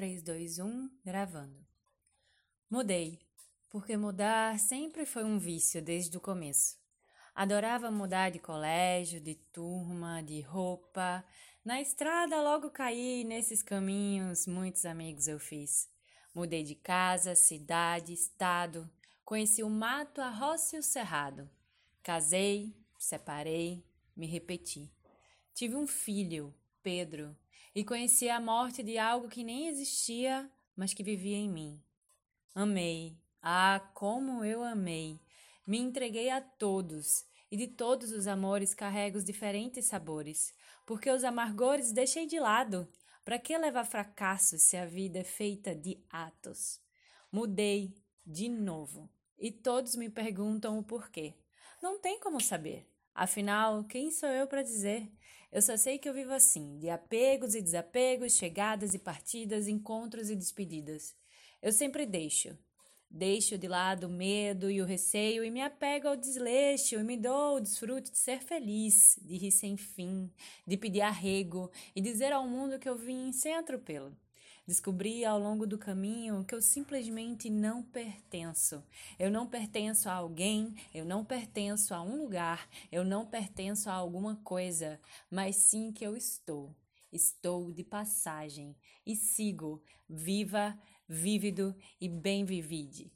3, 2, 1, gravando. Mudei, porque mudar sempre foi um vício desde o começo. Adorava mudar de colégio, de turma, de roupa. Na estrada logo caí, nesses caminhos muitos amigos eu fiz. Mudei de casa, cidade, estado. Conheci o mato, a roça e o cerrado. Casei, separei, me repeti. Tive um filho, Pedro, e conheci a morte de algo que nem existia, mas que vivia em mim. Amei, ah, como eu amei! Me entreguei a todos, e de todos os amores carrego os diferentes sabores, porque os amargores deixei de lado. Para que levar fracasso se a vida é feita de atos? Mudei de novo, e todos me perguntam o porquê. Não tem como saber. Afinal, quem sou eu para dizer? Eu só sei que eu vivo assim, de apegos e desapegos, chegadas e partidas, encontros e despedidas. Eu sempre deixo. Deixo de lado o medo e o receio e me apego ao desleixo e me dou o desfrute de ser feliz, de rir sem fim, de pedir arrego e dizer ao mundo que eu vim sem atropelo. Descobri ao longo do caminho que eu simplesmente não pertenço. Eu não pertenço a alguém, eu não pertenço a um lugar, eu não pertenço a alguma coisa, mas sim que eu estou. Estou de passagem e sigo, viva, vívido e bem vivide.